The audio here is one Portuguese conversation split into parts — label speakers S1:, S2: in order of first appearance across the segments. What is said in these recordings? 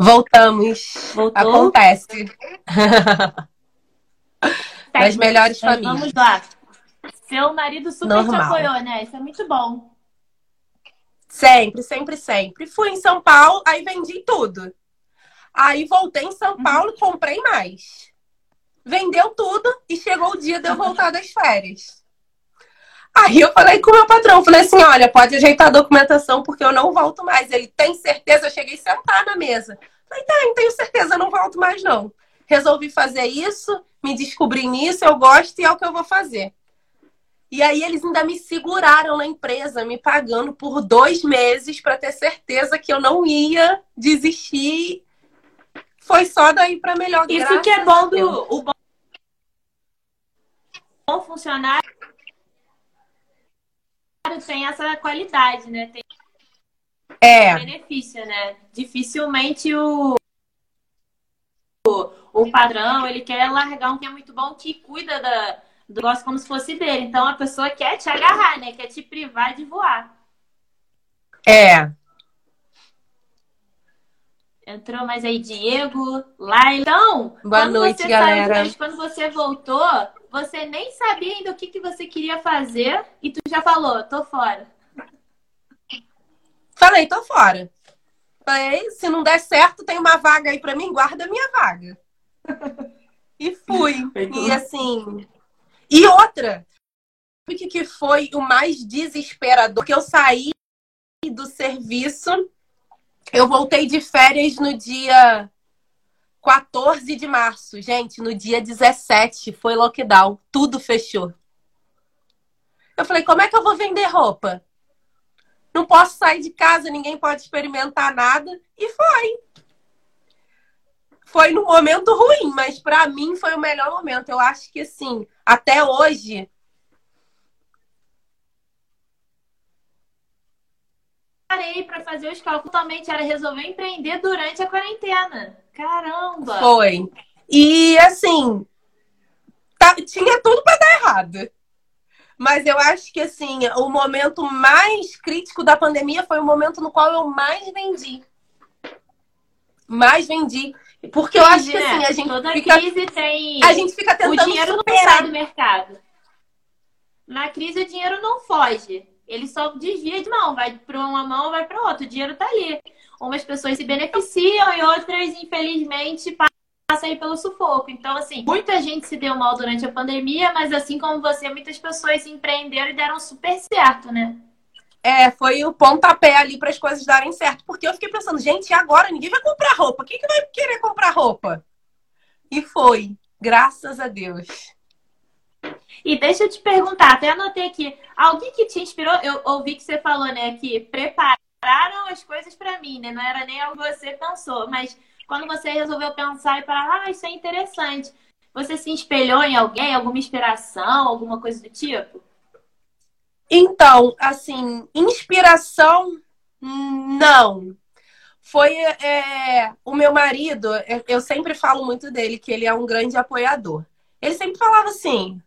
S1: Voltamos.
S2: Voltou?
S1: Acontece. Das melhores
S2: Mas
S1: famílias.
S2: Vamos lá. Seu marido super te
S1: Normal.
S2: apoiou, né? Isso é muito bom.
S1: Sempre, sempre, sempre. Fui em São Paulo, aí vendi tudo. Aí voltei em São Paulo, comprei mais. Vendeu tudo e chegou o dia de eu voltar das férias. Aí eu falei com o meu patrão, falei assim, olha, pode ajeitar a documentação porque eu não volto mais. Ele tem certeza? Eu cheguei a sentar na mesa. Falei, tem, tenho certeza, não volto mais não. Resolvi fazer isso, me descobri nisso, eu gosto e é o que eu vou fazer. E aí eles ainda me seguraram na empresa, me pagando por dois meses para ter certeza que eu não ia desistir. Foi só daí para melhor.
S2: Isso que é bom do o bom, bom funcionário tem essa qualidade, né? Tem
S1: É,
S2: benefício, né? Dificilmente o, o, o padrão, ele quer largar um que é muito bom, que cuida da, do negócio como se fosse dele. Então a pessoa quer te agarrar, né? Quer te privar de voar.
S1: é.
S2: Entrou mais aí Diego, lá. Então,
S1: Boa
S2: quando
S1: noite,
S2: você
S1: galera.
S2: Saiu, quando você voltou, você nem sabia ainda o que, que você queria fazer e tu já falou, tô fora.
S1: Falei, tô fora. Falei, se não der certo, tem uma vaga aí para mim, guarda a minha vaga. E fui. E assim. E outra, o que, que foi o mais desesperador? Que eu saí do serviço, eu voltei de férias no dia 14 de março. Gente, no dia 17 foi lockdown, tudo fechou. Eu falei, como é que eu vou vender roupa? Não posso sair de casa, ninguém pode experimentar nada. E foi. Foi num momento ruim, mas para mim foi o melhor momento. Eu acho que assim, até hoje,
S2: Parei pra fazer os cálculos totalmente, era resolver empreender durante a quarentena. Caramba!
S1: foi. E assim, tá- tinha tudo para dar errado. Mas eu acho que assim, o momento mais crítico da pandemia foi o momento no qual eu mais vendi. Mais vendi. Porque eu acho que
S2: Entendi,
S1: assim,
S2: né?
S1: a gente
S2: Toda
S1: fica,
S2: crise tem.
S1: a gente fica
S2: O
S1: tentando
S2: dinheiro não
S1: superar.
S2: sai do mercado. Na crise, o dinheiro não foge. Ele só desvia de mão. Vai para uma mão, vai para outra. O dinheiro tá ali. Umas pessoas se beneficiam e outras, infelizmente, passam aí pelo sufoco. Então, assim, muita gente se deu mal durante a pandemia, mas assim como você, muitas pessoas empreenderam e deram super certo, né?
S1: É, foi o pontapé ali para as coisas darem certo. Porque eu fiquei pensando, gente, agora? Ninguém vai comprar roupa. Quem que vai querer comprar roupa? E foi. Graças a Deus.
S2: E deixa eu te perguntar, até anotei aqui, alguém que te inspirou, eu ouvi que você falou, né, que prepararam as coisas pra mim, né? Não era nem algo que você pensou, mas quando você resolveu pensar e falar, ah, isso é interessante, você se espelhou em alguém, alguma inspiração, alguma coisa do tipo?
S1: Então, assim, inspiração, não. Foi é, o meu marido, eu- sempre falo muito dele, que ele é um grande apoiador. Ele sempre falava assim: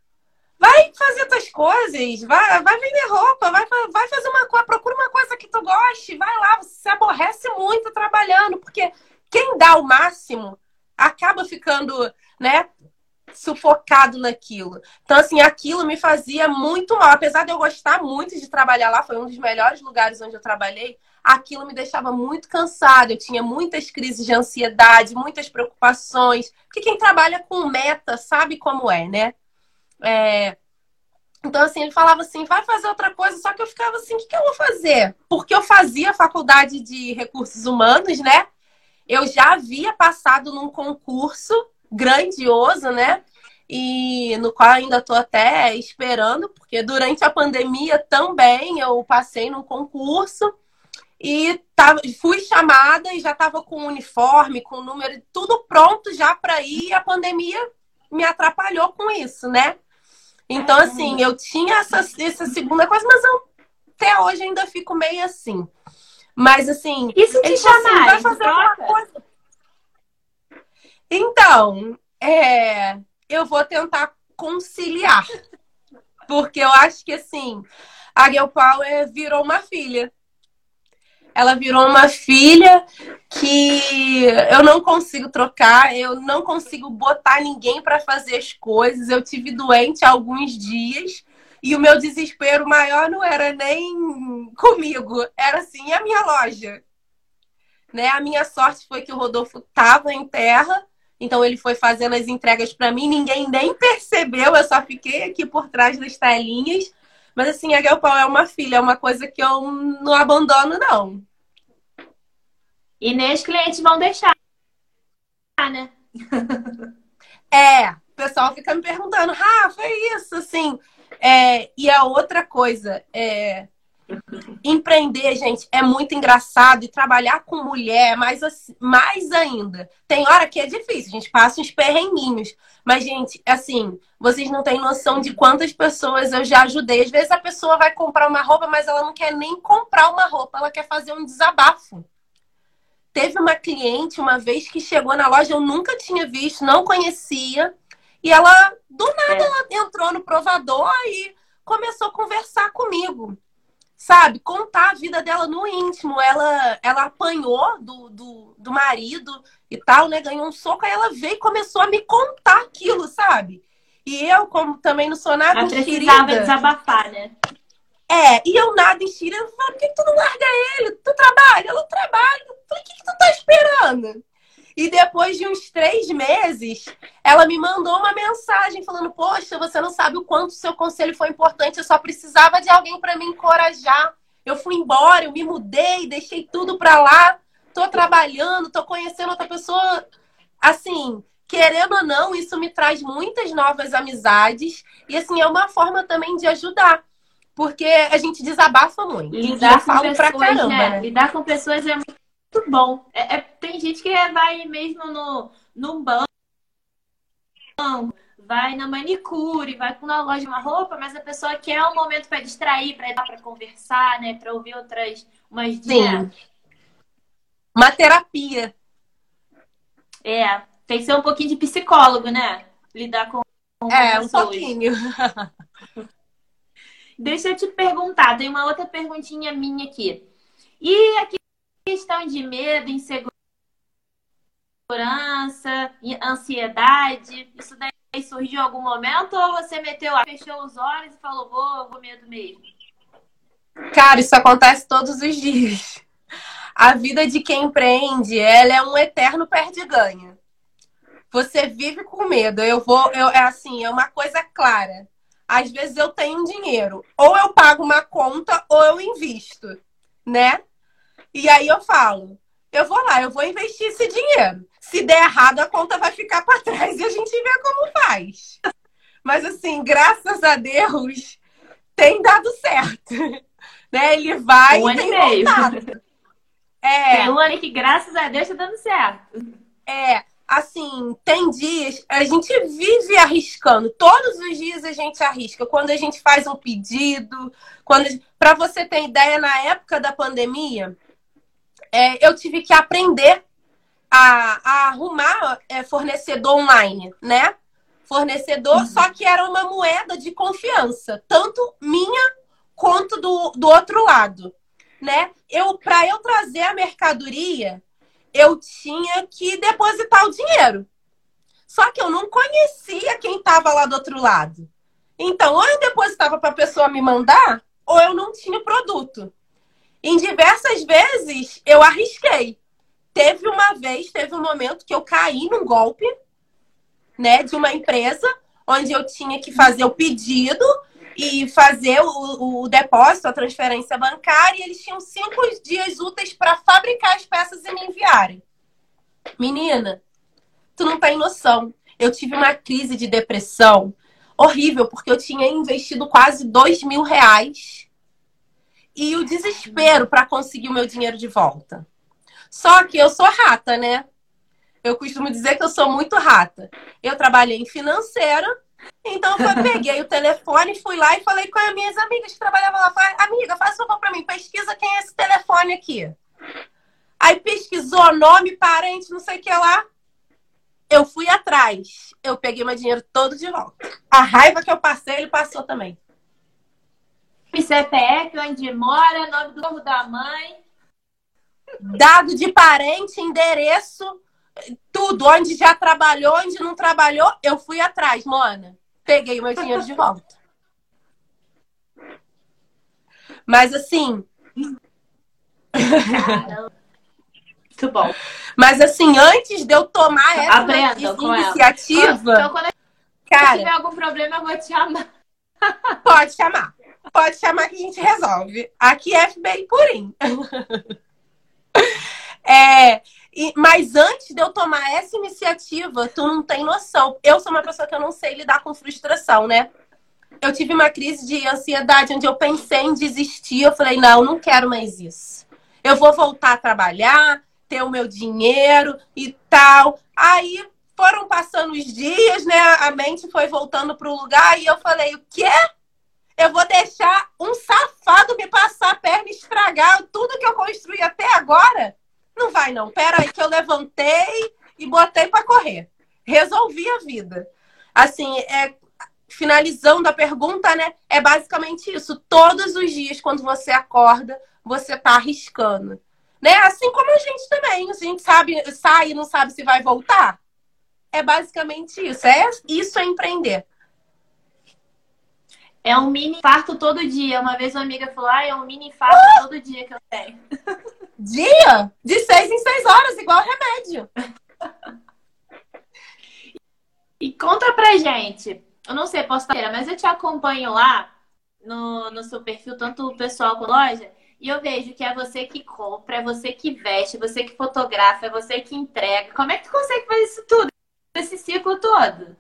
S1: vai fazer tuas coisas, vai, vai vender roupa, vai, vai fazer uma coisa, procura uma coisa que tu goste, vai lá, você se aborrece muito trabalhando, porque quem dá o máximo acaba ficando, né, sufocado naquilo. Então, assim, aquilo me fazia muito mal. Apesar de eu gostar muito de trabalhar lá, foi um dos melhores lugares onde eu trabalhei, aquilo me deixava muito cansada. Eu tinha muitas crises de ansiedade, muitas preocupações. Porque quem trabalha com meta sabe como é, né? É... Então, assim, ele falava assim, vai fazer outra coisa, só que eu ficava assim, o que, que eu vou fazer? Porque eu fazia faculdade de recursos humanos, né? Eu já havia passado num concurso grandioso, né? E no qual ainda estou até esperando, porque durante a pandemia também eu passei num concurso e tava, fui chamada e já estava com uniforme, com número, tudo pronto já para ir. E a pandemia me atrapalhou com isso, né? Então, assim, eu tinha essa, essa segunda coisa, mas eu até hoje ainda fico meio assim. Mas, assim,
S2: E se te
S1: ele falou assim, fazer alguma
S2: troca?
S1: coisa. Então, é, eu vou tentar conciliar. Porque eu acho que, assim, a Girl Power virou uma filha. Ela virou uma filha que que eu não consigo trocar, eu não consigo botar ninguém para fazer as coisas. Eu tive doente alguns dias e o meu desespero maior não era nem comigo, era assim a minha loja. Né? A minha sorte foi que o Rodolfo estava em terra, então ele foi fazendo as entregas para mim, ninguém nem percebeu, eu só fiquei aqui por trás das telinhas. Mas assim, a Gelpal é uma filha, é uma coisa que eu não abandono, não.
S2: E nem os clientes vão deixar, né?
S1: é, o pessoal fica me perguntando, Rafa, é isso, assim. É, e a outra coisa, é, empreender, gente, é muito engraçado e trabalhar com mulher mais, mais ainda. Tem hora que é difícil, a gente passa uns perrenguinhos. Mas, gente, assim, vocês não têm noção de quantas pessoas eu já ajudei. Às vezes a pessoa vai comprar uma roupa, mas ela não quer nem comprar uma roupa, ela quer fazer um desabafo. Teve uma cliente uma vez que chegou na loja, eu nunca tinha visto, não conhecia. E ela, do nada, é. ela entrou no provador e começou a conversar comigo. Sabe? Contar a vida dela no íntimo. Ela, ela apanhou do, do, do marido e tal, né? Ganhou um soco, aí ela veio e começou a me contar aquilo, sabe? E eu, como também não sou nada ela
S2: precisava desabafar, né?
S1: É, e eu nada enxerida, eu falei, por que, que tu não larga ele? Tu trabalha? Eu trabalho. Eu falei, o que, que tu tá esperando? E depois de uns três meses, ela me mandou uma mensagem falando: Poxa, você não sabe o quanto o seu conselho foi importante, eu só precisava de alguém para me encorajar. Eu fui embora, eu me mudei, deixei tudo para lá, tô trabalhando, tô conhecendo outra pessoa. Assim, querendo ou não, isso me traz muitas novas amizades e assim é uma forma também de ajudar porque a gente desabafa muito.
S2: Lidar com pessoas, caramba, né? né? Lidar com pessoas é muito bom. É, é, tem gente que vai mesmo no, no banco, vai na manicure, vai na loja de uma roupa, mas a pessoa quer um momento para distrair, para dar para conversar, né? Para ouvir outras umas
S1: Sim. Uma terapia.
S2: É, tem que ser um pouquinho de psicólogo, né? Lidar com, com
S1: É, um pouquinho.
S2: Deixa eu te perguntar, tem uma outra perguntinha minha aqui. E a questão de medo, insegurança, ansiedade, isso daí surgiu em algum momento ou você meteu fechou os olhos e falou, vou, vou medo mesmo?
S1: Cara, isso acontece todos os dias. A vida de quem empreende, ela é um eterno perde-ganha. Você vive com medo. Eu vou, eu, é assim, é uma coisa clara às vezes eu tenho dinheiro, ou eu pago uma conta ou eu invisto, né? E aí eu falo, eu vou lá, eu vou investir esse dinheiro. Se der errado, a conta vai ficar para trás e a gente vê como faz. Mas assim, graças a Deus, tem dado certo. Né? Ele vai
S2: um
S1: e tem
S2: meio. É. Tem um ano que, graças a Deus, tá dando certo.
S1: É assim, tem dias, a gente vive arriscando. Todos os dias a gente arrisca. Quando a gente faz um pedido, quando para você ter ideia, na época da pandemia, é, eu tive que aprender a, a arrumar é, fornecedor online, né? Fornecedor, uhum. só que era uma moeda de confiança, tanto minha quanto do, do outro lado, né? Eu para eu trazer a mercadoria, eu tinha que depositar o dinheiro. Só que eu não conhecia quem estava lá do outro lado. Então, ou eu depositava para a pessoa me mandar, ou eu não tinha o produto. Em diversas vezes eu arrisquei. Teve uma vez, teve um momento que eu caí num golpe, né, de uma empresa onde eu tinha que fazer o pedido e fazer o, o, depósito, a transferência bancária, e eles tinham cinco dias úteis para fabricar as peças e me enviarem. Menina, tu não tem noção. Eu tive uma crise de depressão horrível, porque eu tinha investido quase dois mil reais e o desespero para conseguir o meu dinheiro de volta. Só que eu sou rata, né? Eu costumo dizer que eu sou muito rata. Eu trabalhei em financeira, então eu peguei o telefone, fui lá e falei com as minhas amigas que trabalhavam lá. Falei, amiga, faz favor para mim, pesquisa quem é esse telefone aqui. Aí pesquisou nome, parente, não sei o que lá. Eu fui atrás. Eu peguei meu dinheiro todo de volta. A raiva que eu passei, ele passou também.
S2: CPF, onde mora, nome do nome da mãe.
S1: dado de parente, endereço, tudo, onde já trabalhou, onde não trabalhou, eu fui atrás, Mona. Peguei o meu dinheiro de volta. Mas assim.
S2: Muito bom.
S1: Mas assim, antes de eu tomar essa, iniciativa.
S2: Então, quando eu cara, tiver algum problema, eu vou te chamar.
S1: Pode chamar. Pode chamar que a gente resolve. Aqui é FBI Purim. é, e, mas antes de eu tomar essa iniciativa, tu não tem noção. Eu sou uma pessoa que eu não sei lidar com frustração, né? Eu tive uma crise de ansiedade onde eu pensei em desistir. Eu falei, não, não quero mais isso. Eu vou voltar a trabalhar, ter o meu dinheiro e tal. Aí foram passando os dias, né? A mente foi voltando para o lugar e eu falei, o quê? Eu vou deixar um safado me passar a perna e estragar tudo que eu construí até agora? Não vai, não. Pera aí que eu levantei e botei para correr. Resolvi a vida. Assim, é, finalizando a pergunta, né? É basicamente isso. Todos os dias, quando você acorda, você tá arriscando. Né? Assim como a gente também. A gente sabe, sai e não sabe se vai voltar. É basicamente isso. É, isso é empreender.
S2: É um mini infarto todo dia. Uma vez uma amiga falou: ah, é um mini infarto uh! todo dia que eu tenho.
S1: Dia? De seis em seis horas, igual remédio.
S2: E conta pra gente. Eu não sei, posso estar, mas eu te acompanho lá no, no seu perfil, tanto o pessoal quanto loja, e eu vejo que é você que compra, é você que veste, é você que fotografa, é você que entrega. Como é que tu consegue fazer isso tudo? Esse ciclo todo?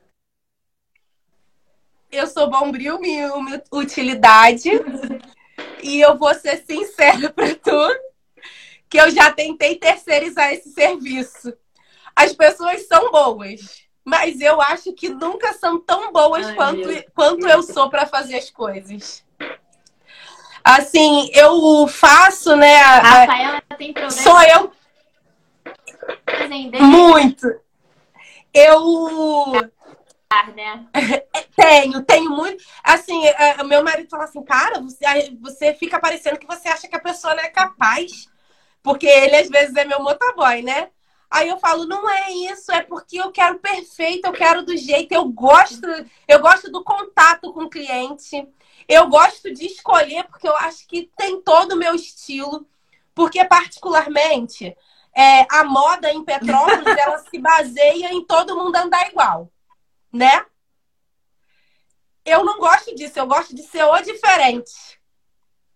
S1: Eu sou bombril, minha utilidade. e eu vou ser sincera pra tu que eu já tentei terceirizar esse serviço. As pessoas são boas, mas eu acho que nunca são tão boas Ai, quanto, quanto eu sou para fazer as coisas. Assim, eu faço, né? A
S2: Rafaela tem problema.
S1: Sou eu. Muito. Eu.
S2: Né?
S1: tenho, tenho muito. Assim, é, meu marido fala assim, cara, você, você fica parecendo que você acha que a pessoa não é capaz porque ele às vezes é meu motoboy, né? Aí eu falo, não é isso, é porque eu quero perfeito, eu quero do jeito, eu gosto, eu gosto do contato com o cliente. Eu gosto de escolher porque eu acho que tem todo o meu estilo, porque particularmente é, a moda em Petrópolis ela se baseia em todo mundo andar igual, né? Eu não gosto disso, eu gosto de ser o diferente.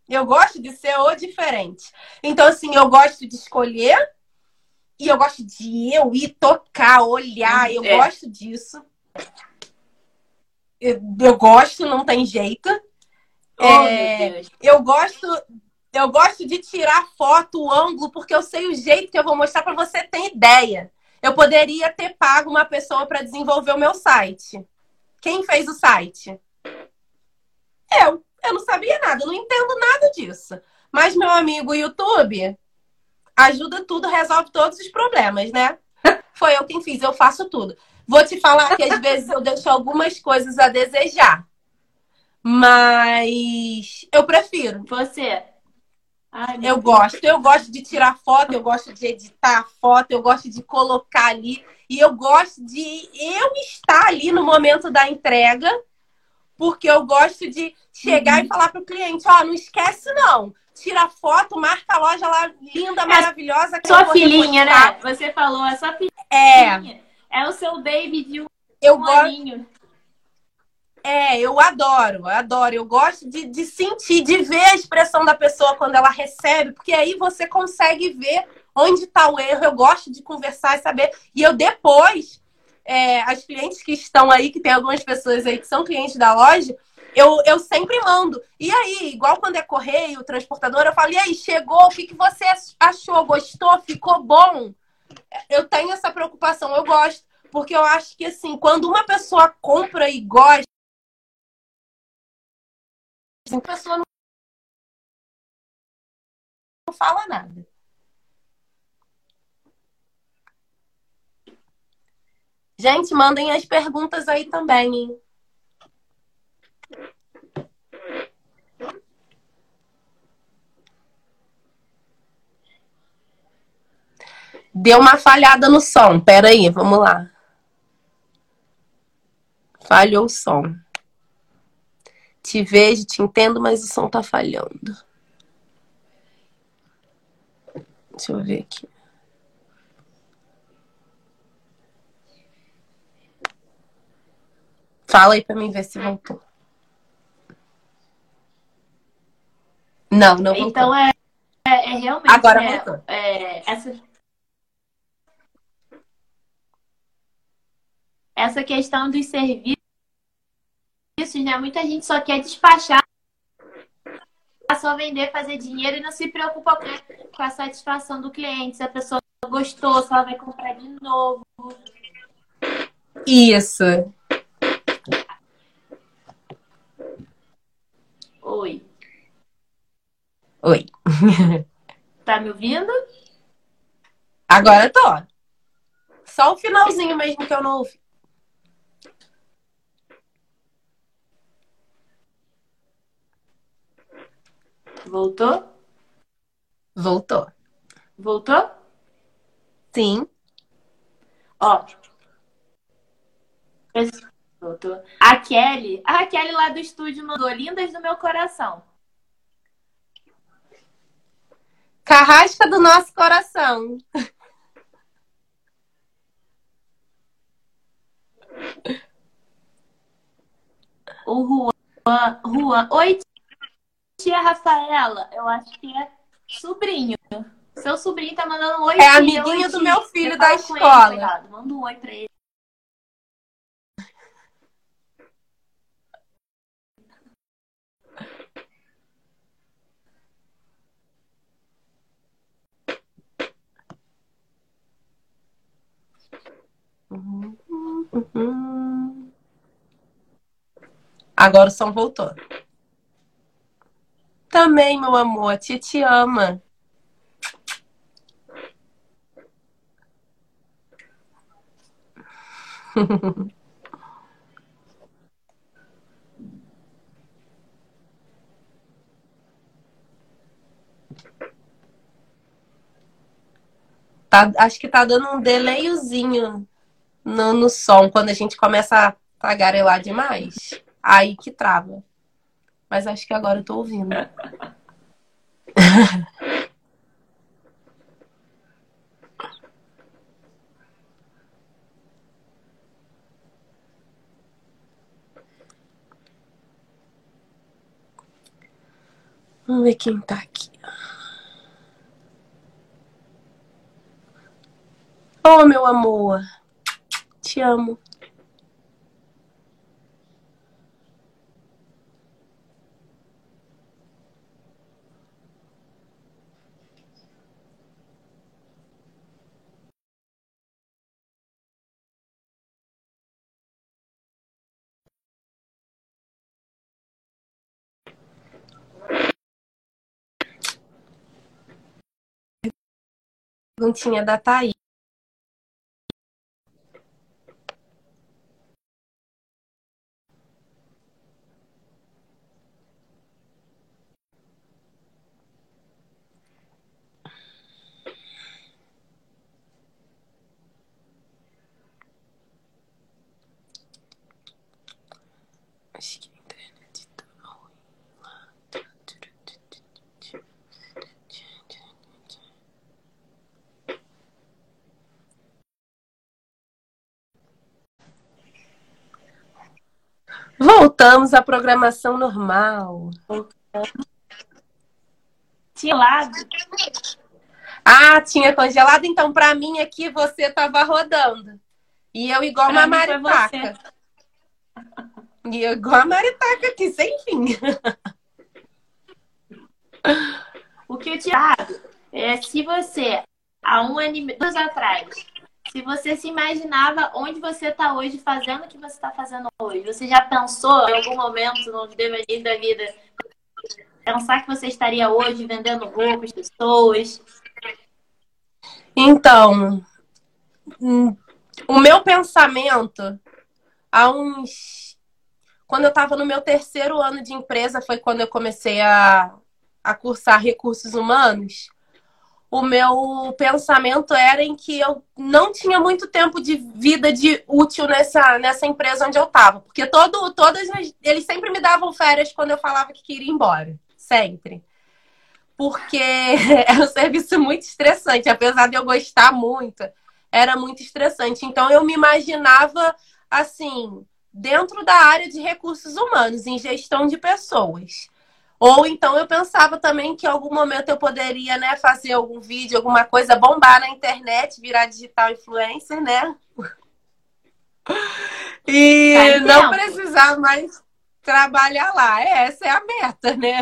S1: Eu gosto de ser o diferente. Então, assim, eu gosto de escolher e eu gosto de eu ir tocar, olhar. Eu é. gosto disso. Eu, eu, gosto, não tem jeito.
S2: Oh, é,
S1: eu gosto. Eu gosto de tirar foto, o ângulo, porque eu sei o jeito que eu vou mostrar para você ter ideia. Eu poderia ter pago uma pessoa para desenvolver o meu site. Quem fez o site? Eu. Eu não sabia nada, não entendo nada disso. Mas meu amigo YouTube ajuda tudo, resolve todos os problemas, né? Foi eu quem fiz, eu faço tudo. Vou te falar que às vezes eu deixo algumas coisas a desejar. Mas eu prefiro.
S2: Você?
S1: Ai, eu gosto. Eu gosto de tirar foto, eu gosto de editar foto, eu gosto de colocar ali. E eu gosto de eu estar ali no momento da entrega, porque eu gosto de chegar uhum. e falar para o cliente, ó, oh, não esquece não. Tira foto, marca a loja lá linda, é maravilhosa.
S2: sua filhinha, né? Você falou, a sua filhinha. É. É o seu baby de um
S1: eu gosto. É, eu adoro, eu adoro. Eu gosto de, de sentir, de ver a expressão da pessoa quando ela recebe, porque aí você consegue ver onde está o erro. Eu gosto de conversar e saber. E eu depois, é, as clientes que estão aí, que tem algumas pessoas aí que são clientes da loja, eu, eu sempre mando. E aí, igual quando é correio, transportador, eu falo, e aí, chegou? O que, que você achou? Gostou? Ficou bom? Eu tenho essa preocupação, eu gosto. Porque eu acho que, assim, quando uma pessoa compra e gosta, a pessoa não fala nada. Gente, mandem as perguntas aí também, hein? Deu uma falhada no som. Pera aí, vamos lá. Falhou o som. Te vejo, te entendo, mas o som tá falhando. Deixa eu ver aqui. Fala aí pra mim ver se voltou. Não, não voltou.
S2: Então é, é, é realmente.
S1: Agora
S2: é,
S1: voltou.
S2: é, essa, essa questão dos serviços, né? Muita gente só quer despachar, só vender, fazer dinheiro e não se preocupa com, com a satisfação do cliente. Se a pessoa gostou, se ela vai comprar de novo.
S1: Isso.
S2: Oi,
S1: Oi.
S2: tá me ouvindo?
S1: Agora tô. Só o finalzinho mesmo que eu não ouvi.
S2: Voltou?
S1: Voltou.
S2: Voltou?
S1: Sim.
S2: Ó. Voltou. A Kelly, a Kelly lá do estúdio mandou lindas do meu coração.
S1: Carrasca do nosso coração.
S2: O Juan, Juan. Oi, tia Rafaela. Eu acho que é sobrinho. Seu sobrinho tá mandando um oi.
S1: É amiguinho do meu filho
S2: Eu
S1: da
S2: ele,
S1: escola.
S2: cuidado. Manda um oi pra ele.
S1: Uhum. Agora o som voltou. Também, meu amor, a tia te ama. Tá, acho que tá dando um delayzinho no, no som quando a gente começa a tagarelar demais. Aí que trava. Mas acho que agora eu tô ouvindo. Vamos ver quem tá aqui. Oh, meu amor. Te amo. Perguntinha da Thaís. Voltamos à programação normal.
S2: Tinha lado.
S1: Ah, tinha congelado, então pra mim aqui você tava rodando. E eu igual
S2: Pra
S1: uma maritaca. E eu igual a maritaca aqui, sem fim.
S2: O que eu dado é se você, há um ano e meio, atrás, se você se imaginava onde você está hoje, fazendo o que você está fazendo hoje, você já pensou em algum momento no devenir da vida, pensar que você estaria hoje vendendo roupas, pessoas?
S1: Então, hum, o meu pensamento, há uns. Quando eu estava no meu terceiro ano de empresa, foi quando eu comecei a, a cursar recursos humanos. O meu pensamento era em que eu não tinha muito tempo de vida de útil nessa, nessa empresa onde eu estava. Porque todo, todas eles sempre me davam férias quando eu falava que queria ir embora. Sempre. Porque era um serviço muito estressante. Apesar de eu gostar muito, era muito estressante. Então eu me imaginava assim, dentro da área de recursos humanos, em gestão de pessoas. Ou então eu pensava também que em algum momento eu poderia, né, fazer algum vídeo, alguma coisa, bombar na internet, virar digital influencer, né? E tá não precisar mais trabalhar lá. É, essa é a meta, né?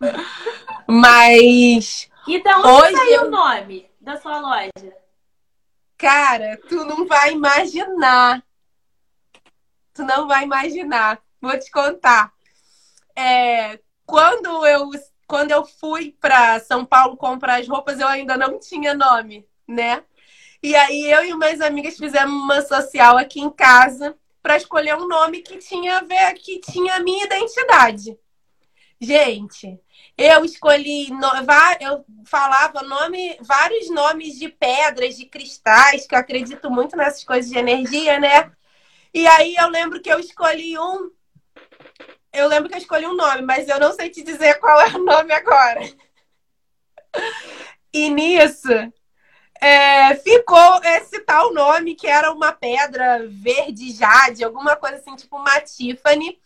S1: Mas.
S2: Então, onde hoje saiu o nome da sua loja?
S1: Cara, tu não vai imaginar. Tu não vai imaginar. Vou te contar é, quando eu quando eu fui para São Paulo comprar as roupas, eu ainda não tinha nome, né? E aí eu e minhas amigas fizemos uma social aqui em casa para escolher um nome que tinha a ver, que tinha a minha identidade. Gente, eu escolhi, eu falava nome, vários nomes de pedras, de cristais, que eu acredito muito nessas coisas de energia, né? E aí eu lembro que eu escolhi um eu lembro que eu escolhi um nome, mas eu não sei te dizer qual é o nome agora. E nisso é, ficou esse tal nome que era uma pedra verde jade, alguma coisa assim, tipo uma Tiffany.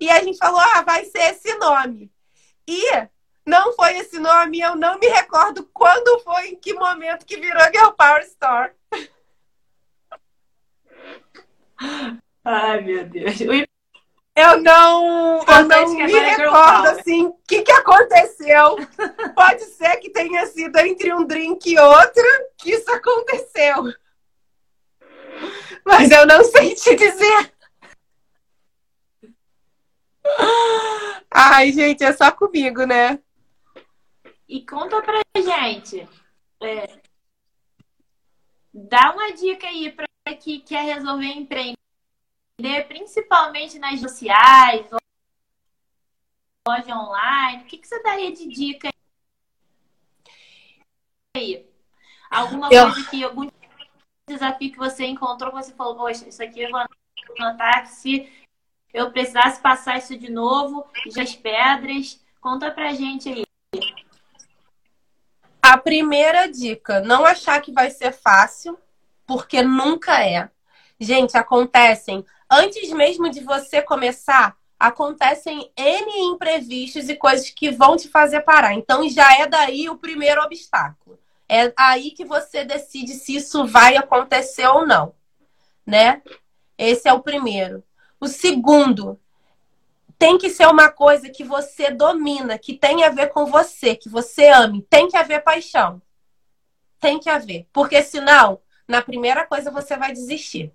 S1: E a gente falou, ah, vai ser esse nome. E não foi esse nome, eu não me recordo quando foi, em que momento que virou Girl Power Store.
S2: Ai, meu Deus.
S1: Eu não, eu não me recordo assim o que, que aconteceu. Pode ser que tenha sido entre um drink e outro que isso aconteceu. Mas eu não sei te dizer. Ai, gente, é só comigo, né?
S2: E conta pra gente. É, dá uma dica aí pra quem quer resolver empreender principalmente nas sociais, loja online? O que, que você daria de dica aí? Alguma eu... coisa que, algum desafio que você encontrou, você falou, poxa, isso aqui eu vou anotar que se eu precisasse passar isso de novo, já as pedras, conta pra gente aí.
S1: A primeira dica, não achar que vai ser fácil, porque nunca é. Gente, acontecem antes mesmo de você começar, acontecem N imprevistos e coisas que vão te fazer parar. Então já é daí o primeiro obstáculo. É aí que você decide se isso vai acontecer ou não, né? Esse é o primeiro. O segundo, tem que ser uma coisa que você domina, que tem a ver com você, que você ame. Tem que haver paixão. Tem que haver. Porque senão, na primeira coisa você vai desistir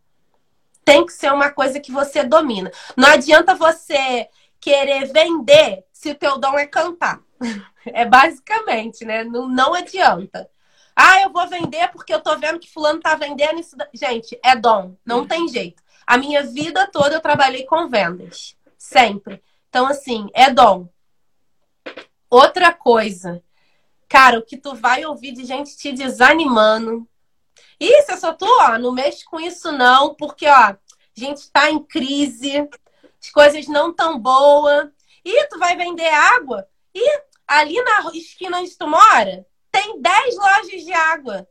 S1: tem que ser uma coisa que você domina. Não adianta você querer vender se o teu dom é cantar. É basicamente, né? Não, não adianta. Ah, eu vou vender porque eu tô vendo que fulano tá vendendo isso. Gente, é dom. Não tem jeito. A minha vida toda eu trabalhei com vendas. Sempre. Então, assim, é dom. Outra coisa. Cara, o que tu vai ouvir de gente te desanimando, isso, eu só tô, ó, não mexe com isso não, porque, ó, a gente tá em crise, as coisas não tão boas. E tu vai vender água e ali na esquina onde tu mora, tem 10 lojas de água.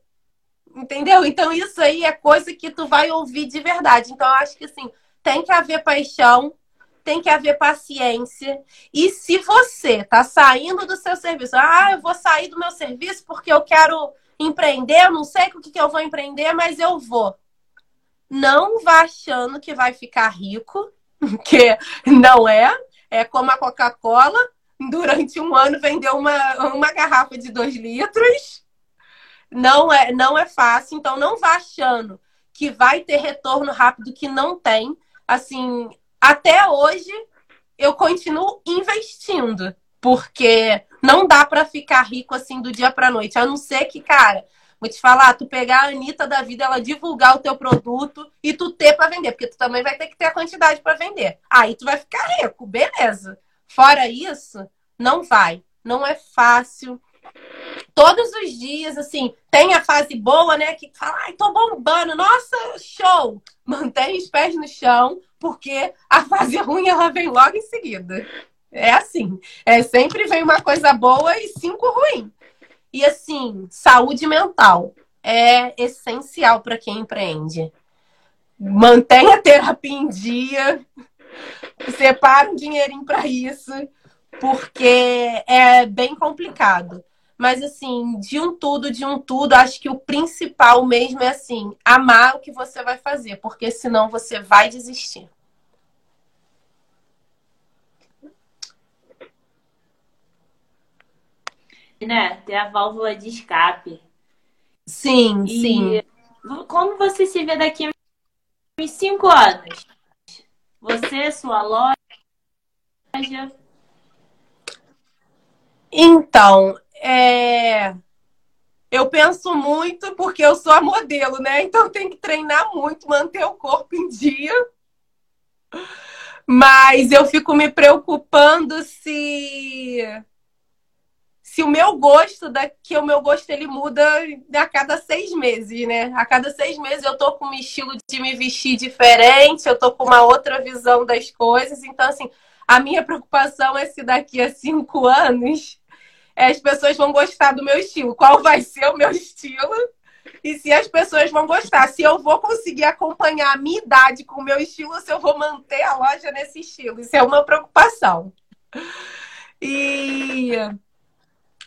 S1: Entendeu? Então isso aí é coisa que tu vai ouvir de verdade. Então eu acho que assim, tem que haver paixão, tem que haver paciência. E se você tá saindo do seu serviço, ah, eu vou sair do meu serviço porque eu quero empreender, eu não sei o que, que eu vou empreender, mas eu vou. Não vá achando que vai ficar rico, que não é. É como a Coca-Cola, durante um ano vendeu uma, uma garrafa de dois litros. Não é, não é fácil, então não vá achando que vai ter retorno rápido que não tem. Assim, até hoje eu continuo investindo, porque não dá para ficar rico assim do dia para noite, a não ser que, cara, vou te falar, tu pegar a Anitta da vida, ela divulgar o teu produto e tu ter para vender, porque tu também vai ter que ter a quantidade para vender. Aí tu vai ficar rico, beleza. Fora isso, não vai. Não é fácil. todos os dias, assim, tem a fase boa, né? Que fala, ai, tô bombando, nossa, show! Mantém os pés no chão, porque a fase ruim ela vem logo em seguida. É assim. É, sempre vem uma coisa boa e cinco ruim. E assim, saúde mental é essencial para quem empreende. Mantenha a terapia em dia, separa um dinheirinho para isso, porque é bem complicado. Mas assim, de um tudo, de um tudo, acho que o principal mesmo é assim, amar o que você vai fazer, porque senão você vai desistir.
S2: Né? Ter a válvula de escape.
S1: Sim, e sim.
S2: Como você se vê daqui a uns cinco anos? Você, sua loja?
S1: Então, é... eu penso muito porque eu sou a modelo, né? Então tem que treinar muito, manter o corpo em dia. Mas eu fico me preocupando se se o meu gosto daqui o meu gosto ele muda a cada seis meses, né? A cada seis meses eu tô com um estilo de me vestir diferente, eu tô com uma outra visão das coisas. Então, assim, a minha preocupação é se daqui a cinco anos as pessoas vão gostar do meu estilo. Qual vai ser o meu estilo? E se as pessoas vão gostar, se eu vou conseguir acompanhar a minha idade com o meu estilo, se eu vou manter a loja nesse estilo. Isso é uma preocupação. E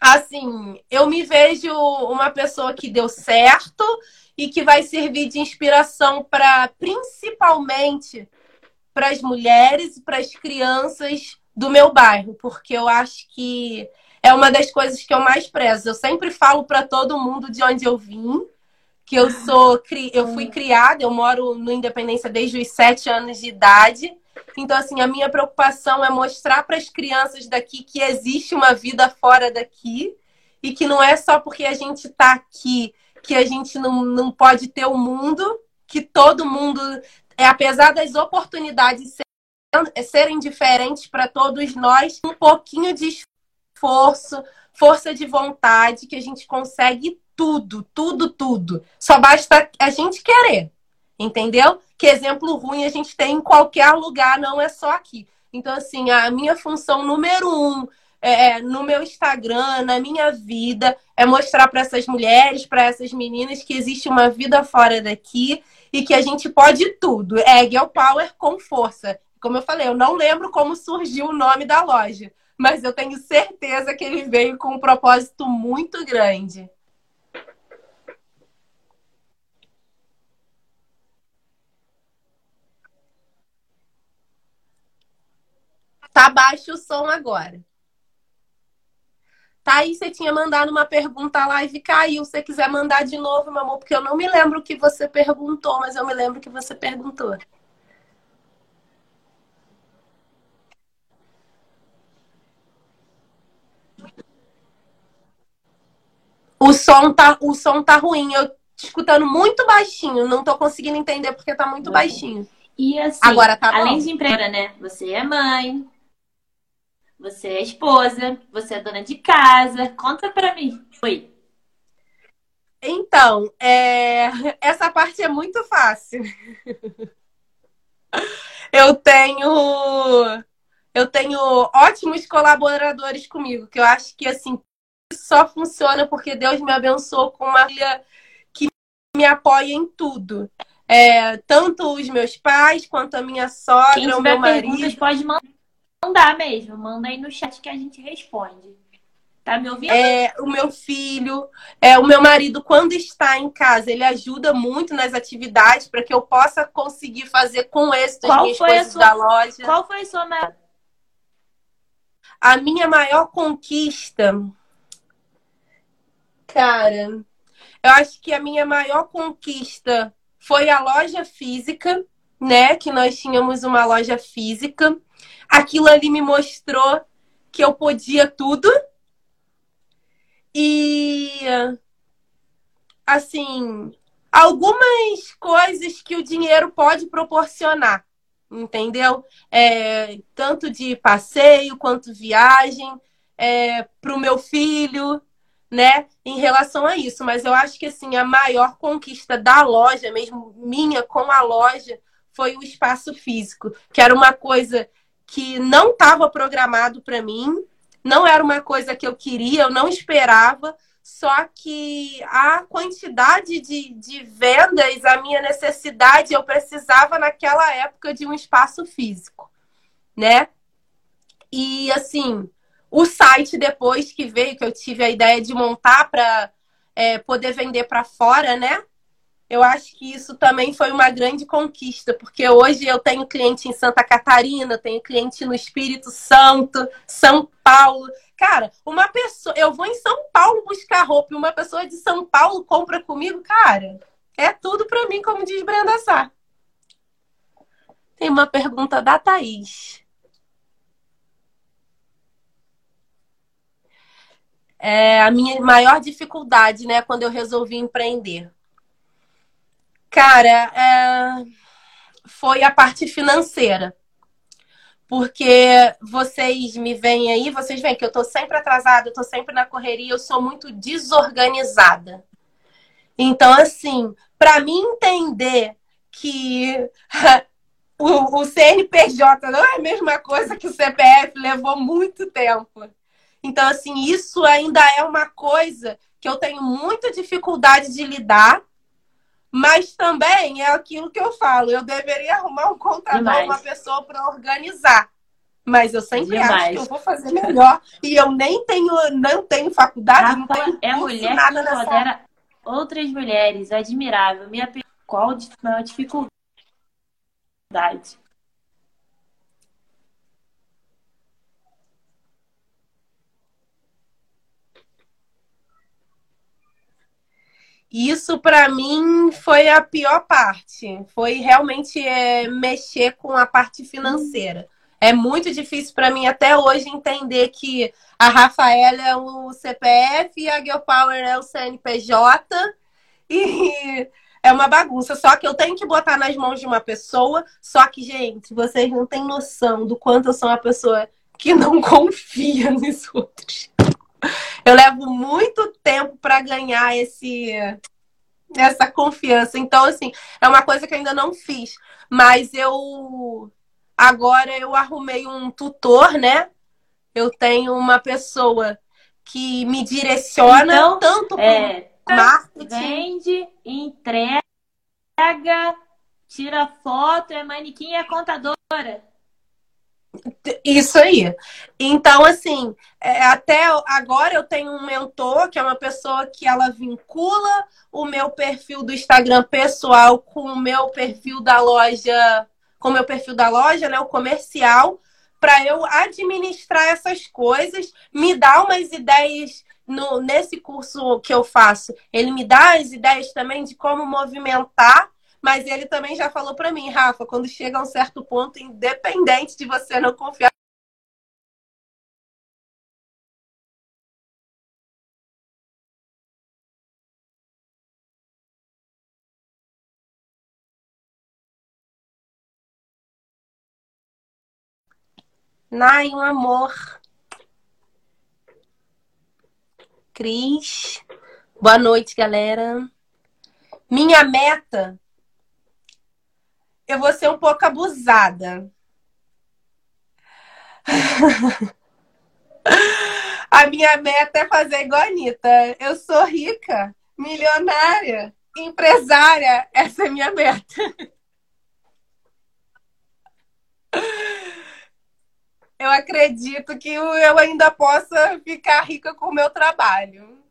S1: assim, eu me vejo uma pessoa que deu certo e que vai servir de inspiração para principalmente para as mulheres e para as crianças do meu bairro, porque eu acho que é uma das coisas que eu mais prezo. Eu sempre falo para todo mundo de onde eu vim, que eu sou eu fui criada, eu moro no Independência desde os sete anos de idade então, assim, a minha preocupação é mostrar para as crianças daqui que existe uma vida fora daqui e que não é só porque a gente está aqui que a gente não, não pode ter o mundo, que todo mundo, é, apesar das oportunidades serem, serem diferentes para todos nós, um pouquinho de esforço, força de vontade, que a gente consegue tudo, tudo, tudo. Só basta a gente querer. Entendeu? Que exemplo ruim a gente tem em qualquer lugar, não é só aqui. Então, assim, a minha função número um é, é no meu Instagram, na minha vida, é mostrar para essas mulheres, para essas meninas, que existe uma vida fora daqui e que a gente pode tudo. É Girl Power com força. Como eu falei, eu não lembro como surgiu o nome da loja, mas eu tenho certeza que ele veio com um propósito muito grande. Tá baixo o som agora. Tá aí, você tinha mandado uma pergunta lá e caiu. Se você quiser mandar de novo, meu amor, porque eu não me lembro o que você perguntou, mas eu me lembro que você perguntou. O som tá, o som tá ruim. Eu escutando muito baixinho. Não tô conseguindo entender porque tá muito baixinho.
S2: E assim, Agora tá além bom. de empreendedora, né? Você é mãe, você é esposa, você é dona de casa. Conta pra mim. Oi.
S1: Então, é... essa parte é muito fácil. Eu tenho eu tenho ótimos colaboradores comigo, que eu acho que assim só funciona porque Deus me abençoou com uma filha que me apoia em tudo. É, tanto os meus pais quanto a minha sogra, Quem o meu marido.
S2: Pode mandar mandar mesmo. Manda aí no chat que a gente responde. Tá me ouvindo?
S1: É, o meu filho, é, o meu marido, quando está em casa, ele ajuda muito nas atividades para que eu possa conseguir fazer com êxito as minhas coisas
S2: sua,
S1: da loja.
S2: Qual foi a sua maior?
S1: A minha maior conquista. Cara, eu acho que a minha maior conquista foi a loja física, né? Que nós tínhamos uma loja física aquilo ali me mostrou que eu podia tudo. E assim, algumas coisas que o dinheiro pode proporcionar, entendeu? É, tanto de passeio quanto viagem, é, para o meu filho, né, em relação a isso. Mas eu acho que assim a maior conquista da loja, mesmo minha com a loja, foi o espaço físico, que era uma coisa que não estava programado para mim, não era uma coisa que eu queria, eu não esperava. Só que a quantidade de, de vendas, a minha necessidade, eu precisava naquela época de um espaço físico, né? E assim, o site depois que veio, que eu tive a ideia de montar para é, poder vender para fora, né? Eu acho que isso também foi uma grande conquista, porque hoje eu tenho cliente em Santa Catarina, tenho cliente no Espírito Santo, São Paulo. Cara, uma pessoa, eu vou em São Paulo buscar roupa e uma pessoa de São Paulo compra comigo, cara, é tudo para mim, como diz Brenda Sá. Tem uma pergunta da Thaís. É a minha maior dificuldade, né, quando eu resolvi empreender. Cara, é... foi a parte financeira porque vocês me veem aí, vocês veem que eu tô sempre atrasada, eu tô sempre na correria, eu sou muito desorganizada. Então, assim, para mim entender que o, o CNPJ não é a mesma coisa que o CPF, levou muito tempo. Então, assim, isso ainda é uma coisa que eu tenho muita dificuldade de lidar, mas também é aquilo que eu falo, eu deveria arrumar um contador, Demais. uma pessoa para organizar. Mas eu sempre Demais. acho que eu vou fazer melhor. E eu nem tenho, não tenho faculdade, Rafa, não tenho
S2: é mulher nada que nessa outras mulheres, admirável. Minha qual a dificuldade?
S1: Isso para mim foi a pior parte. Foi realmente é, mexer com a parte financeira. É muito difícil para mim até hoje entender que a Rafaela é o CPF e a Girl Power é o CNPJ. E é uma bagunça. Só que eu tenho que botar nas mãos de uma pessoa. Só que, gente, vocês não têm noção do quanto eu sou uma pessoa que não confia nos outros. Eu levo muito tempo para ganhar esse essa confiança. Então, assim, é uma coisa que eu ainda não fiz. Mas eu agora eu arrumei um tutor, né? Eu tenho uma pessoa que me direciona então, tanto
S2: é, marketing. Vende, entrega, tira foto, é manequim, é contadora.
S1: Isso aí. Então, assim, é, até agora eu tenho um mentor, que é uma pessoa que ela vincula o meu perfil do Instagram pessoal com o meu perfil da loja, com o meu perfil da loja, né, o comercial, para eu administrar essas coisas, me dá umas ideias no, nesse curso que eu faço. Ele me dá as ideias também de como movimentar mas ele também já falou para mim, Rafa, quando chega a um certo ponto, independente de você não confiar Nai, um amor. Cris. Boa noite, galera. Minha meta eu vou ser um pouco abusada. A minha meta é fazer igual a Anitta. Eu sou rica, milionária, empresária. Essa é minha meta. Eu acredito que eu ainda possa ficar rica com o meu trabalho,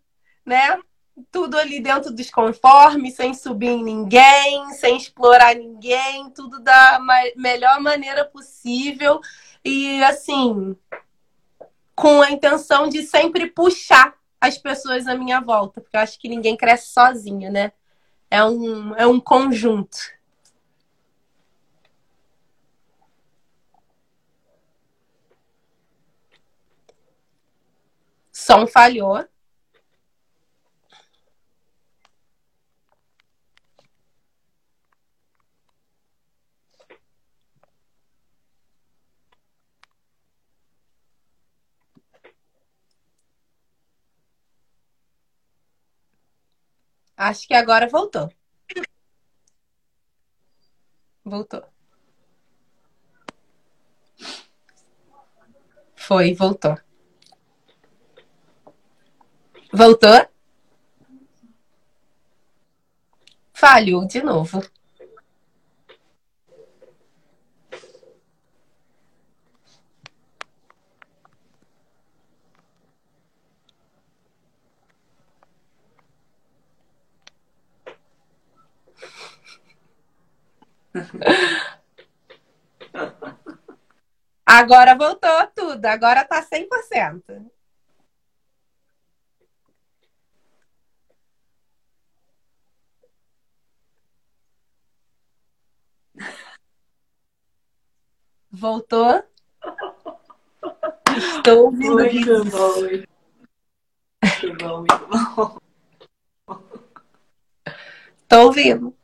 S1: né? Tudo ali dentro dos conformes, sem subir em ninguém, sem explorar ninguém, tudo da melhor maneira possível e assim, com a intenção de sempre puxar as pessoas à minha volta, porque eu acho que ninguém cresce sozinha, né? É um, é um conjunto. Som falhou. Acho que agora voltou. Voltou. Foi, voltou. Voltou? Falhou de novo. Agora voltou tudo, agora tá 100%. Voltou? Estou ouvindo
S2: Muito bom. Muito bom, muito bom.
S1: Estou ouvindo.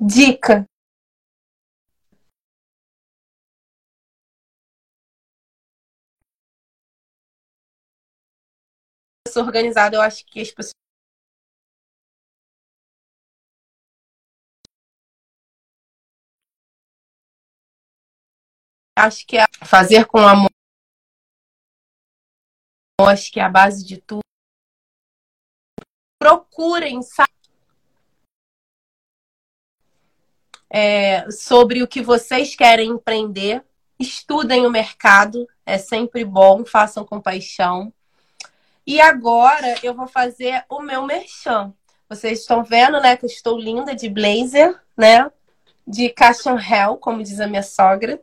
S1: Dica. Organizada, eu acho que as pessoas acho que é fazer com amor, acho que é a base de tudo. Procurem sabe, é, sobre o que vocês querem empreender. Estudem o mercado, é sempre bom, façam com paixão. E agora eu vou fazer o meu merchan. Vocês estão vendo, né, que eu estou linda de blazer, né? De custom hell, como diz a minha sogra.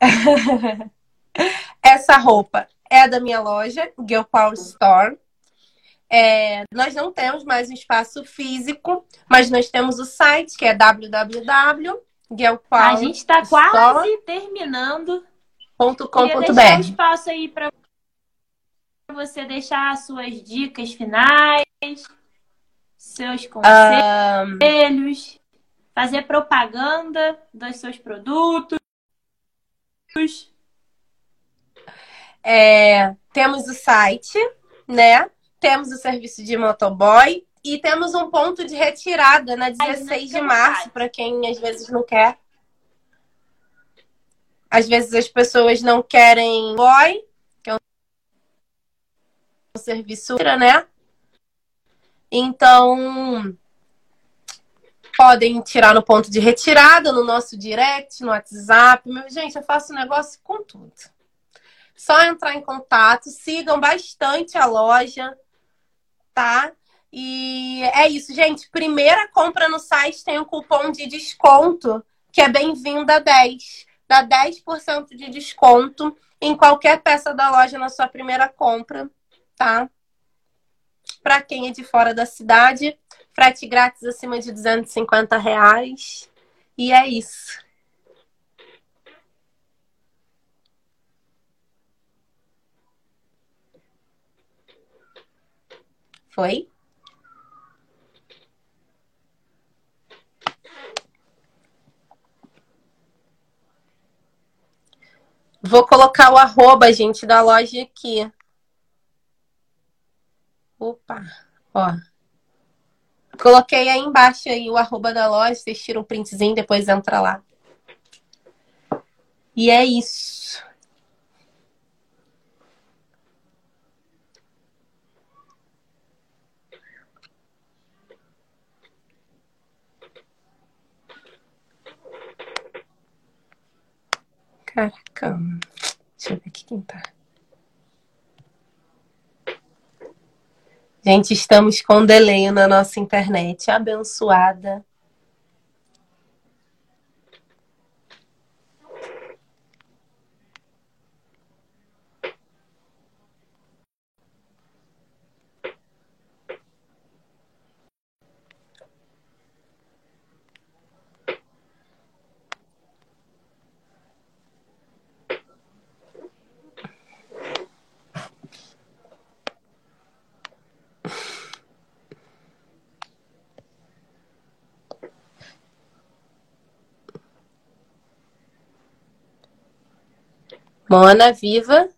S1: Essa roupa é da minha loja, Girl Power Store. É, nós não temos mais um espaço físico, mas nós temos o site que é www.girlpower.com.br.
S2: A gente está quase terminando. Deixar um espaço aí para você deixar suas dicas finais, seus conselhos, um... fazer propaganda dos seus produtos.
S1: É, temos o site, né? Temos o serviço de motoboy e temos um ponto de retirada na 16 de março para quem às vezes não quer. Às vezes as pessoas não querem boy, é serviço, né? Então, podem tirar no ponto de retirada, no nosso direct, no WhatsApp. Meu, gente, eu faço negócio com tudo. Só entrar em contato, sigam bastante a loja, tá? E é isso, gente. Primeira compra no site tem um cupom de desconto, que é bem-vinda 10. Dá 10% de desconto em qualquer peça da loja na sua primeira compra, tá? Para quem é de fora da cidade, frete grátis acima de 250 reais. E é isso. Foi? Vou colocar o arroba, gente, da loja aqui. Opa, ó. Coloquei aí embaixo aí o arroba da loja, vocês tiram um printzinho, depois entra lá. E é isso. Caraca. Deixa eu ver aqui quem tá. Gente, estamos com delay na nossa internet. Abençoada. Mona, viva.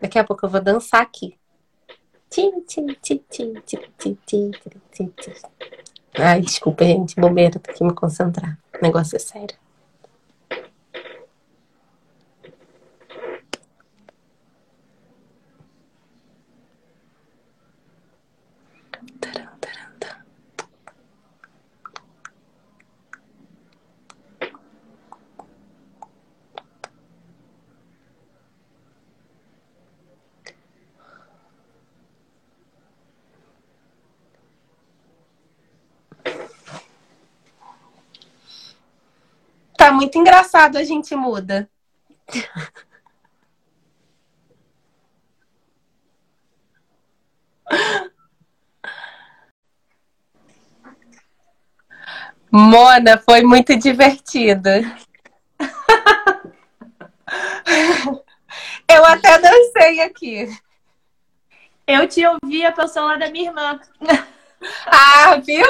S1: Daqui a pouco eu vou dançar aqui. Ai, desculpa, gente. Bobeira, tem que me concentrar. O negócio é sério. Tá muito engraçado, a gente muda. Mona, foi muito divertido. Eu até dancei aqui.
S2: Eu te ouvia pelo celular da minha irmã.
S1: Ah, viu?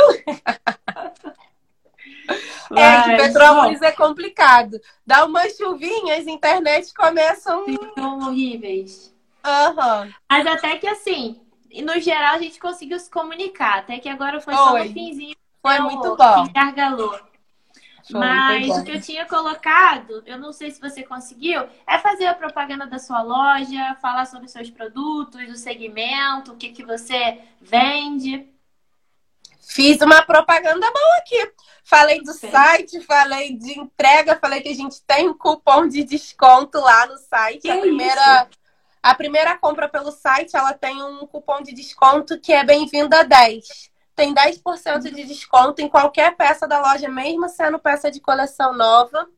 S1: É que Petrópolis é complicado. Dá uma chuvinha, as internets começam.
S2: Ficam horríveis.
S1: Uhum.
S2: Mas até que assim, no geral a gente conseguiu se comunicar. Até que agora foi, foi. só no finzinho.
S1: Foi muito bom.
S2: Que gargalou. Mas o que eu tinha colocado, eu não sei se você conseguiu, é fazer a propaganda da sua loja, falar sobre seus produtos, o segmento, o que, que você vende.
S1: Fiz uma propaganda boa aqui. Falei do Sim. site, falei de entrega, falei que a gente tem um cupom de desconto lá no site. Que a primeira a primeira compra pelo site, ela tem um cupom de desconto que é bem-vinda 10. Tem 10% de desconto em qualquer peça da loja, mesmo sendo peça de coleção nova.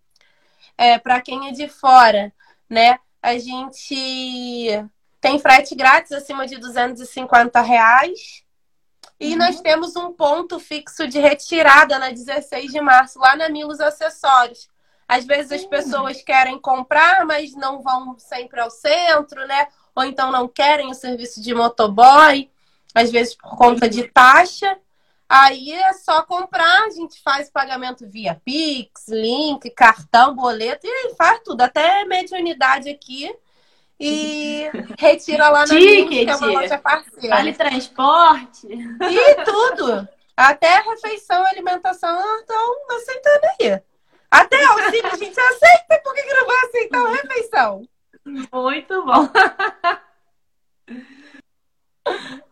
S1: É, para quem é de fora, né? A gente tem frete grátis acima de 250 reais. E uhum. nós temos um ponto fixo de retirada na 16 de março, lá na Milos Acessórios. Às vezes as pessoas querem comprar, mas não vão sempre ao centro, né? Ou então não querem o serviço de motoboy, às vezes por conta de taxa. Aí é só comprar, a gente faz pagamento via Pix, link, cartão, boleto, e aí faz tudo, até mediunidade aqui e retira lá na Ticket, que é uma loja parceira.
S2: Vale transporte.
S1: E tudo. Até refeição, alimentação, estão aceitando aí. Até auxílio a gente aceita, por que, que não vai aceitar a refeição?
S2: Muito bom.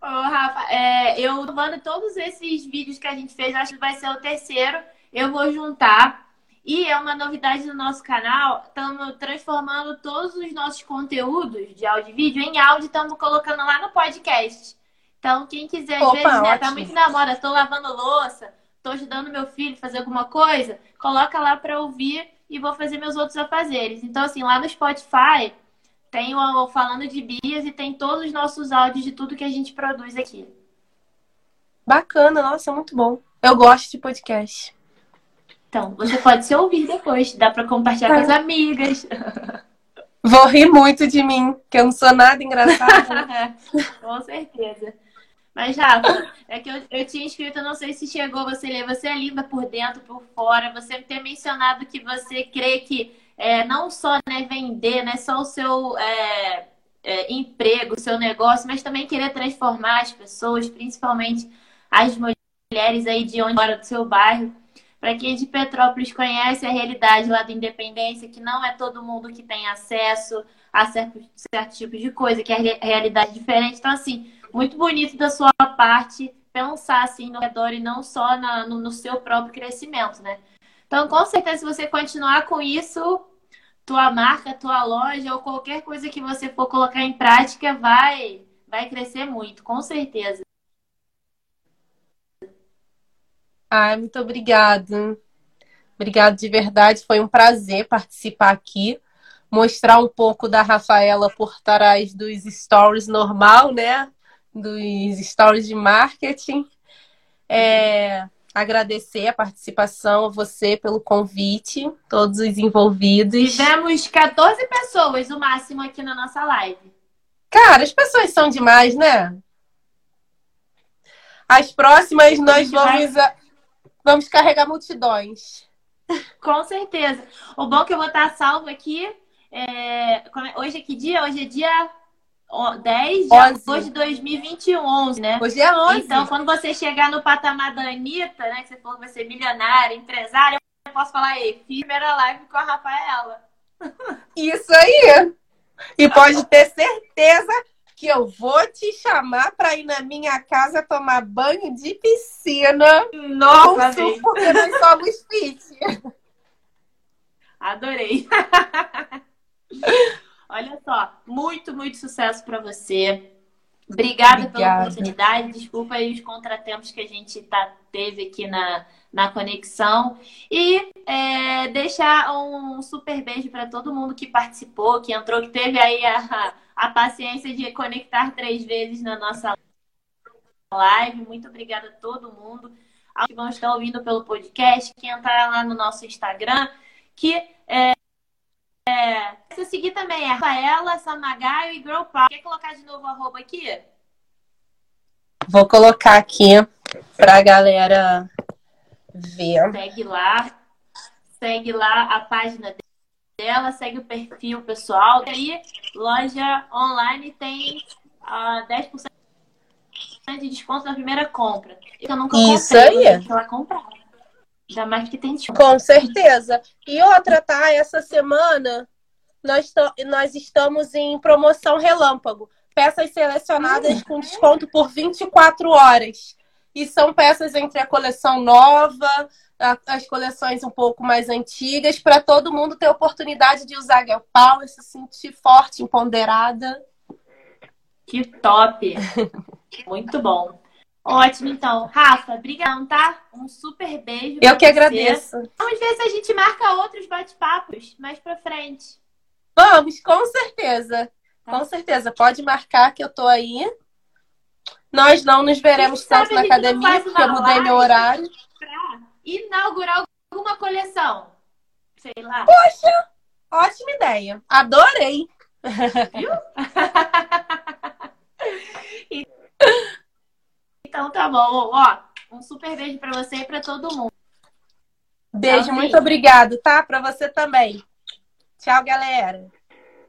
S2: Ô, Rafa, é, eu mando todos esses vídeos que a gente fez, acho que vai ser o terceiro. Eu vou juntar e é uma novidade do nosso canal, estamos transformando todos os nossos conteúdos de áudio e vídeo em áudio, estamos colocando lá no podcast. Então, quem quiser, às Opa, vezes, né, tá muito na moda, estou lavando louça, estou ajudando meu filho a fazer alguma coisa, coloca lá para ouvir e vou fazer meus outros afazeres. Então, assim, lá no Spotify tem o Falando de Bias e tem todos os nossos áudios de tudo que a gente produz aqui.
S1: Bacana, nossa, muito bom. Eu gosto de podcast.
S2: Então, você pode se ouvir depois, dá para compartilhar é. com as é. amigas.
S1: Vou rir muito de mim, que eu não sou nada engraçada.
S2: com certeza. Mas, Rafa, é que eu, eu tinha escrito, não sei se chegou você ler, você é linda por dentro, por fora. Você tem mencionado que você crê que é, não só né, vender, né, só o seu é, é, emprego, o seu negócio, mas também querer transformar as pessoas, principalmente as mulheres aí de onde mora do seu bairro. Para quem é de Petrópolis conhece a realidade lá da Independência, que não é todo mundo que tem acesso a certos tipos de coisa, que é realidade diferente. Então, assim, muito bonito da sua parte pensar assim no redor e não só na, no, no seu próprio crescimento, né? Então, com certeza, se você continuar com isso, tua marca, tua loja ou qualquer coisa que você for colocar em prática vai vai crescer muito, com certeza.
S1: Ai, muito obrigada. Obrigada de verdade. Foi um prazer participar aqui. Mostrar um pouco da Rafaela por trás dos stories normal, né? Dos stories de marketing. É... agradecer a participação, a você pelo convite, todos os envolvidos.
S2: Tivemos 14 pessoas, o máximo, aqui na nossa live.
S1: Cara, as pessoas são demais, né? As próximas nós vamos, vai... vamos carregar multidões.
S2: Com certeza. O bom é que eu vou estar salvo aqui. É... é hoje é que dia? Hoje é dia 10 de agosto de 2021, 11, né?
S1: Hoje é 11.
S2: Então, quando você chegar no patamar da Anitta, né? Que você falou que vai ser milionária, empresária, eu posso falar aí, primeira live com a Rafaela.
S1: Isso aí! E pode ter certeza que eu vou te chamar para ir na minha casa tomar banho de piscina.
S2: Nossa,
S1: porque nós somos fit.
S2: Adorei. Olha só, muito, muito sucesso para você. Obrigada, Obrigada, pela oportunidade. Desculpa aí os contratempos que a gente tá, teve aqui na, na conexão. E é, deixar um super beijo para todo mundo que participou, que entrou, que teve aí a, a paciência de conectar três vezes na nossa live. Muito obrigada a todo mundo. Aos que vão estar ouvindo pelo podcast, que entrar lá no nosso Instagram, que é, é, se seguir também é Rafaela, Samagaio e Girl Power. Quer colocar de novo o arroba aqui?
S1: Vou colocar aqui pra galera ver.
S2: Segue lá. Segue lá a página dela, segue o perfil pessoal. E aí, loja online tem uh, 10% de desconto na primeira compra. Eu nunca
S1: Isso
S2: comprei,
S1: aí.
S2: Ela comprar. Ainda mais que tem desconto.
S1: Com certeza. E outra, tá? Essa semana nós, nós estamos em promoção relâmpago. Peças selecionadas hum. com desconto por 24 horas. E são peças entre a coleção nova, as coleções um pouco mais antigas, para todo mundo ter oportunidade de usar Girl Power, se sentir forte, empoderada.
S2: Que top! Muito bom. Ótimo, então. Rafa, obrigado, tá? Um super beijo.
S1: Eu que você. agradeço.
S2: Vamos ver se a gente marca outros bate-papos mais pra frente.
S1: Vamos, com certeza. Tá. Com certeza. Pode marcar que eu tô aí. Nós não nos veremos tanto na academia, porque eu mudei meu horário.
S2: Pra inaugurar alguma coleção. Sei lá.
S1: Poxa! Ótima ideia. Adorei.
S2: Viu? Então tá bom. Ó, um super beijo para você e para todo mundo.
S1: Beijo, Tchauzinho. muito obrigado, tá? Para você também. Tchau, galera.